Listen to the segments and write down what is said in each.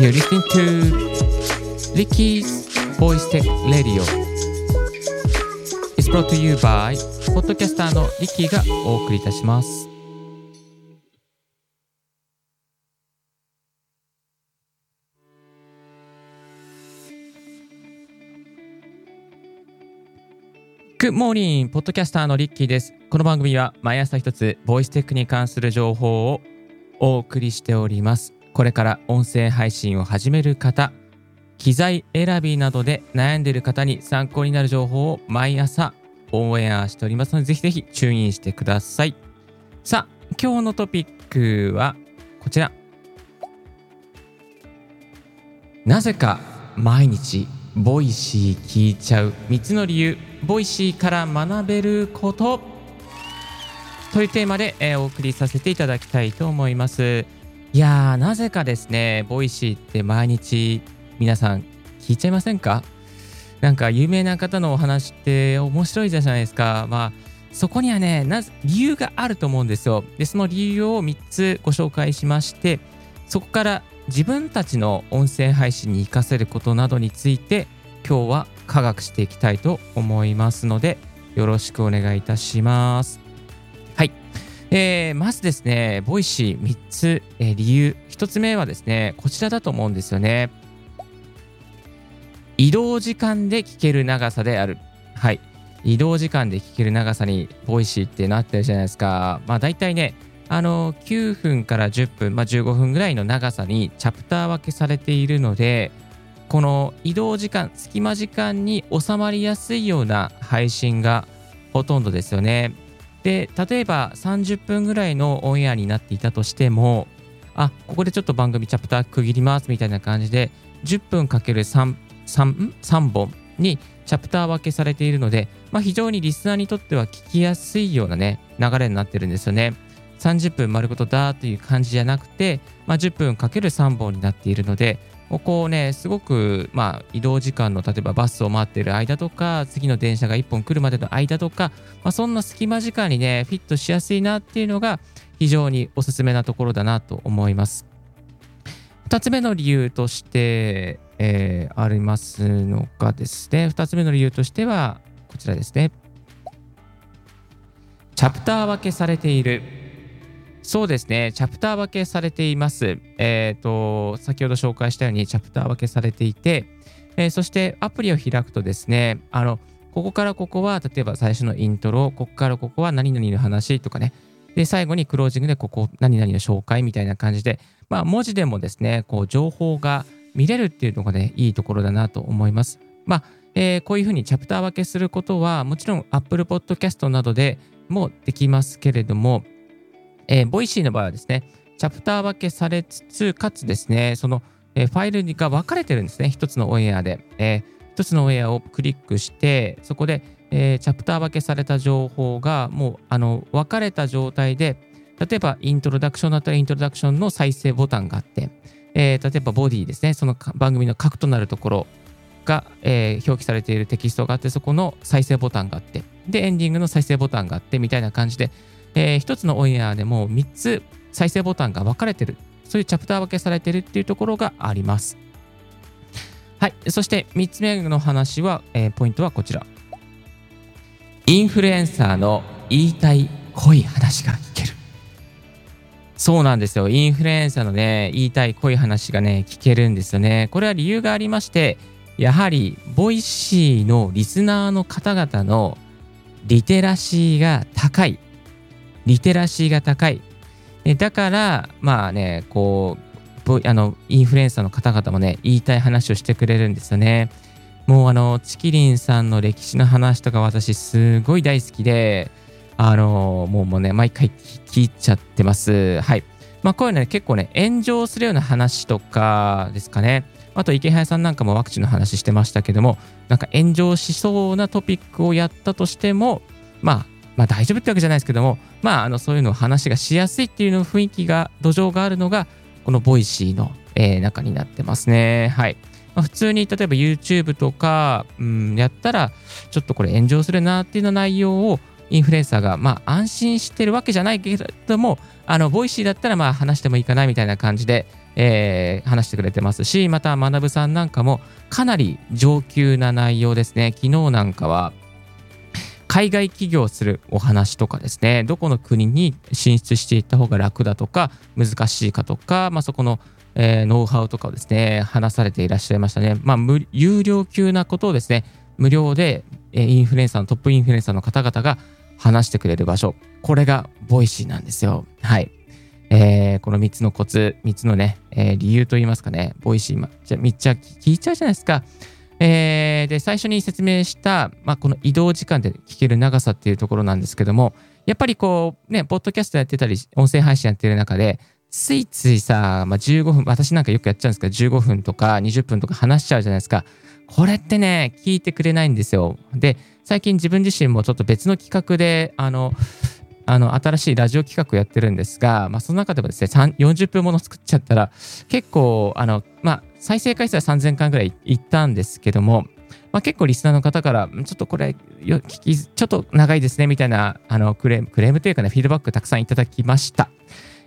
You're listening to Ricky's Voice Tech Radio. It's brought to you by ポッドキャスターのリッキーがお送りいたします。Good morning! ポッドキャスターのリッキーです。この番組は毎朝一つ、ボイステックに関する情報をお送りしております。これから音声配信を始める方、機材選びなどで悩んでいる方に参考になる情報を毎朝オンエアしておりますので、ぜひぜひ tune in してください。さあ、今日のトピックはこちら。なぜか毎日 Voicy 聞いちゃう3つの理由、 Voicy から学べることというテーマで、えーお送りさせていただきたいと思います。いやー、なぜかですね、 Voicy って毎日皆さん聞いちゃいませんか？なんか有名な方のお話って面白いじゃないですか。まあ、そこにはね、な理由があると思うんですよ。で、その理由を3つご紹介しまして、そこから自分たちの音声配信に活かせることなどについて、今日は科学していきたいと思いますので、よろしくお願いいたします。えーまずですね、 Voicy 3つ、えー理由。1つ目はですね、こちらだと思うんですよね。移動時間で聞ける長さである。はい。移動時間で聞ける長さに Voicy ってなってるじゃないですか。まあ大体ね、あの9分から10分、まあ、15分ぐらいの長さにチャプター分けされているので、この移動時間、隙間時間に収まりやすいような配信がほとんどですよね。で、例えば30分ぐらいのオンエアになっていたとしても、あ、ここでちょっと番組チャプター区切りますみたいな感じで、10分かける3、本にチャプター分けされているので、まあ、非常にリスナーにとっては聞きやすいようなね、流れになってるんですよね。30分丸ごとだという感じじゃなくて、まあ、10分かける3本になっているので、ここね、すごく、まあ、移動時間の、例えばバスを待ってる間とか、次の電車が1本来るまでの間とか、まあ、そんな隙間時間にね、フィットしやすいなっていうのが、非常におすすめなところだなと思います。2つ目の理由として、えーありますのがですね、2つ目の理由としては、こちらですね。チャプター分けされている。そうですね、チャプター分けされています。えっ、と、先ほど紹介したようにチャプター分けされていて、えーそしてアプリを開くとですね、あの、ここからここは、例えば最初のイントロ、ここからここは何々の話とかね、で、最後にクロージングでここ、何々の紹介みたいな感じで、まあ、文字でもですね、こう、情報が見れるっていうのがね、いいところだなと思います。まあ、えーこういうふうにチャプター分けすることは、もちろん Apple Podcast などでもできますけれども、えー、 Voicy の場合はですね、チャプター分けされつつ、かつですね、その、えーファイルが分かれてるんですね、一つのオンエアで。えー一つのオンエアをクリックして、そこで、えーチャプター分けされた情報がもうあの分かれた状態で、例えばイントロダクションだったらイントロダクションの再生ボタンがあって、えー例えばボディですね、その番組の核となるところが、えー表記されているテキストがあって、そこの再生ボタンがあって、で、エンディングの再生ボタンがあって、みたいな感じで、えー一つのオンエアでも3つ再生ボタンが分かれてる、そういうチャプター分けされてるっていうところがあります。はい。そして3つ目の話は、えーポイントはこちら。インフルエンサーの言いたい濃い話が聞ける。そうなんですよ。インフルエンサーのね、言いたい濃い話がね、聞けるんですよね。これは理由がありまして、やはり、 Voicy のリスナーの方々のリテラシーが高い。リテラシーが高い。だから、まあね、こう、あの、インフルエンサーの方々もね、言いたい話をしてくれるんですよね。もうあの、ちきりんさんの歴史の話とか私すごい大好きで、あの、もうもうね、毎回聞いちゃってます。はい。まあこういうのね、結構ね、炎上するような話とかですかね。あとイケハヤさんなんかもワクチンの話してましたけども、なんか炎上しそうなトピックをやったとしても、まあ、まあ大丈夫ってわけじゃないですけども、まあ、あのそういうのを話がしやすいっていうの雰囲気が、土壌があるのが、この Voicy の、えー中になってますね。はい。まあ、普通に例えば YouTube とか、うん、やったら、ちょっとこれ炎上するなっていうような内容をインフルエンサーが、まあ安心してるわけじゃないけれども、あの、 Voicy だったらまあ話してもいいかなみたいな感じで、えー、話してくれてますし、また、学さんなんかもかなり上級な内容ですね。昨日なんかは、海外起業するお話とかですね、どこの国に進出していった方が楽だとか、難しいかとか、まあ、そこの、えー、ノウハウとかをですね、話されていらっしゃいましたね。まあ、有料級なことをですね、無料で、インフルエンサーのトップインフルエンサーの方々が話してくれる場所。これが Voicyなんですよ。はい。えー、この3つのコツ、3つのね、えー、理由といいますかね、 Voicy、じゃめっちゃ聞いちゃうじゃないですか。えー、で、最初に説明した、まあ、この移動時間で聞ける長さっていうところなんですけども、やっぱりこう、ね、ポッドキャストやってたり、音声配信やってる中で、ついついさ、まあ、15分、私なんかよくやっちゃうんですけど、15分とか20分とか話しちゃうじゃないですか。これってね、聞いてくれないんですよ。で、最近自分自身もちょっと別の企画で、あの、あの新しいラジオ企画をやってるんですが、まあ、その中でもですね、40分もの作っちゃったら、結構、あの、まあ、再生回数は3000回ぐらいいったんですけども、まあ、結構リスナーの方から、ちょっとこれ、聞き、ちょっと長いですね、みたいなあのクレーム、クレームというかね、フィードバックたくさんいただきました。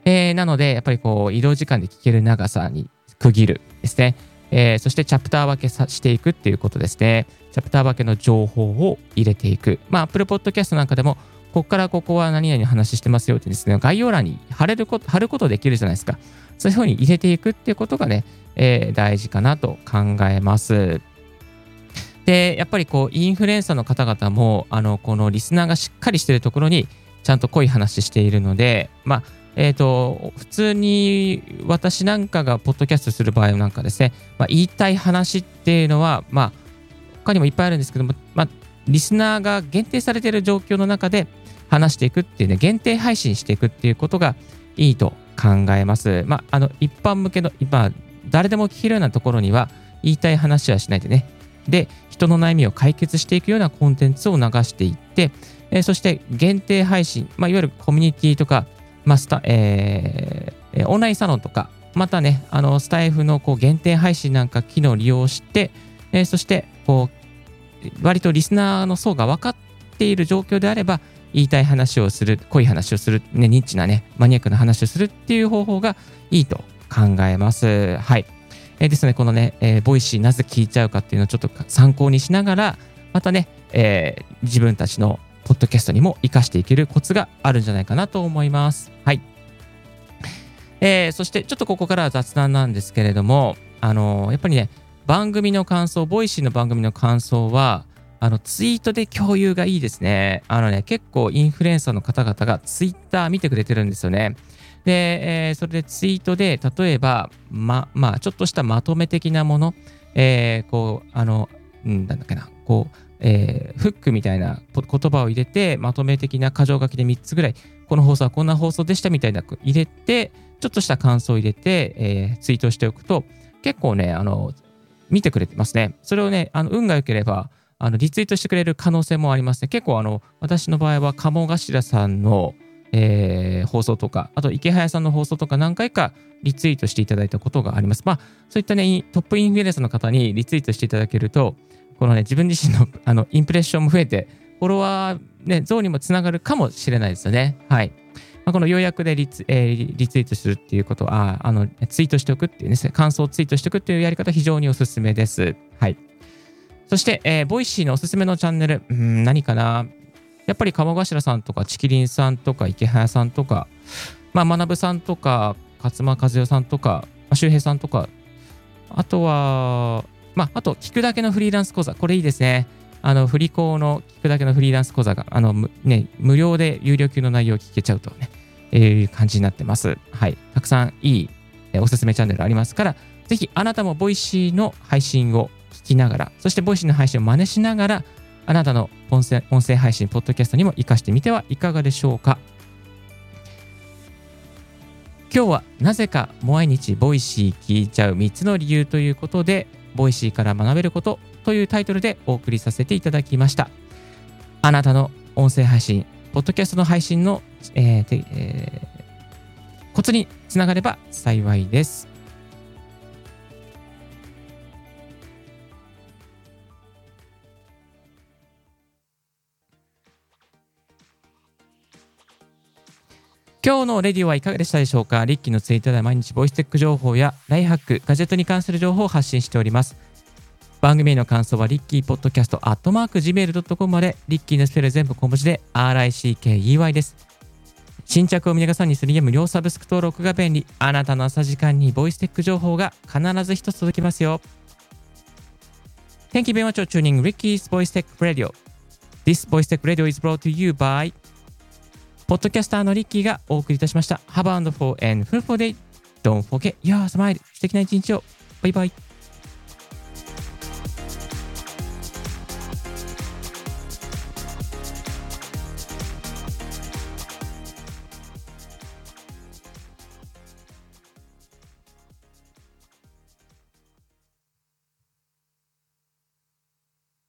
えー、なので、やっぱりこう、移動時間で聞ける長さに区切るですね。えー、そしてチャプター分けさしていくっていうことですね。チャプター分けの情報を入れていく。まあ、Apple Podcast なんかでも、ここからここは何々話してますよってですね、概要欄に貼れること、貼ることできるじゃないですか。そういうふうに入れていくっていうことがね、えー、大事かなと考えます。で、やっぱりこう、インフルエンサーの方々も、あの、このリスナーがしっかりしてるところに、ちゃんと濃い話しているので、まあ、えっ、ー、と、普通に私なんかがポッドキャストする場合なんかですね、まあ、言いたい話っていうのは、まあ、他にもいっぱいあるんですけども、まあ、リスナーが限定されている状況の中で、話していくっていうね、限定配信していくっていうことがいいと考えます。まあ、あの、一般向けの、今、誰でも聞けるようなところには言いたい話はしないでね。で、人の悩みを解決していくようなコンテンツを流していって、えー、そして限定配信、まあ、いわゆるコミュニティとか、まあスタえー、オンラインサロンとか、またね、あのスタイフのこう限定配信なんか機能を利用して、えー、そしてこう割とリスナーの層が分かっている状況であれば、言いたい話をする、濃い話をする、ね、ニッチなね、マニアックな話をするっていう方法がいいと考えます。はい。えー、ですね、このね、えー、 Voicyなぜ聞いちゃうかっていうのをちょっと参考にしながら、またね、えー、自分たちのポッドキャストにも活かしていけるコツがあるんじゃないかなと思います。はい。えー、そしてちょっとここからは雑談なんですけれども、あのー、やっぱりね、番組の感想、 Voicyの番組の感想は、あの、ツイートで共有がいいですね。あのね、結構インフルエンサーの方々がツイッター見てくれてるんですよね。で、えー、それでツイートで、例えば、ま、まあ、ちょっとしたまとめ的なもの、えー、こう、あの、なんだっけな、こう、えー、フックみたいな言葉を入れて、まとめ的な箇条書きで3つぐらい、この放送はこんな放送でしたみたいな入れて、ちょっとした感想を入れて、えー、ツイートしておくと、結構ね、あの、見てくれてますね。それをね、あの運が良ければ、あのリツイートしてくれる可能性もありますね。結構あの私の場合は鴨頭さんの、えー、放送とか、あと池早さんの放送とか何回かリツイートしていただいたことがあります。まあそういったね、トップインフルエンサーの方にリツイートしていただけると、このね、自分自身の あのインプレッションも増えて、フォロワー、ね、増にもつながるかもしれないですよね。はい。まあ、この要約でリツ,、えー、リツイートするっていうことは、あのツイートしておくっていうね、感想をツイートしておくっていうやり方非常におすすめです。はい。そして、えー、 Voicyのおすすめのチャンネル、うん、何かな？やっぱり鴨頭さんとか、ちきりんさんとか、イケハヤさんとか、まあ、マナブさんとか、勝間和代さんとか、周平さんとか、あとは、まあ、あと、聞くだけのフリーランス講座、これいいですね。あの、フリ校の聞くだけのフリーランス講座が、あの、ね、無料で有料級の内容を聞けちゃうとね、えいう感じになってます。はい。たくさんいい、えおすすめチャンネルありますから、ぜひあなたも Voicyの配信を聞きながら、そして Voicyの配信を真似しながら、あなたの音声音声配信、ポッドキャストにも活かしてみてはいかがでしょうか。今日はなぜか毎日 Voicy 聞いちゃう3つの理由ということで、 Voicyから学べることというタイトルでお送りさせていただきました。あなたの音声配信、ポッドキャストの配信の、えーえー、コツにつながれば幸いです。今日のレディオはいかがでしたでしょうか？リッキーのツイートで毎日 Voice Tech 情報やライフハック、ガジェットに関する情報を発信しております。番組への感想はリッキーポッドキャストアットマーク Gmail.com まで、リッキーのスペル全部小文字で RICKEY です。新着を見逃さずにするには無料サブスク登録が便利。あなたの朝時間に Voice Tech 情報が必ず一つ届きますよ。Thank you very much for tuning Ricky's Voice Tech Radio. This Voice Tech Radio is brought to you by ポッドキャスターのリッキーがお送りいたしました。Have a wonderful and fruitful day. Don't forget your smile. 素敵な一日を。バイバイ。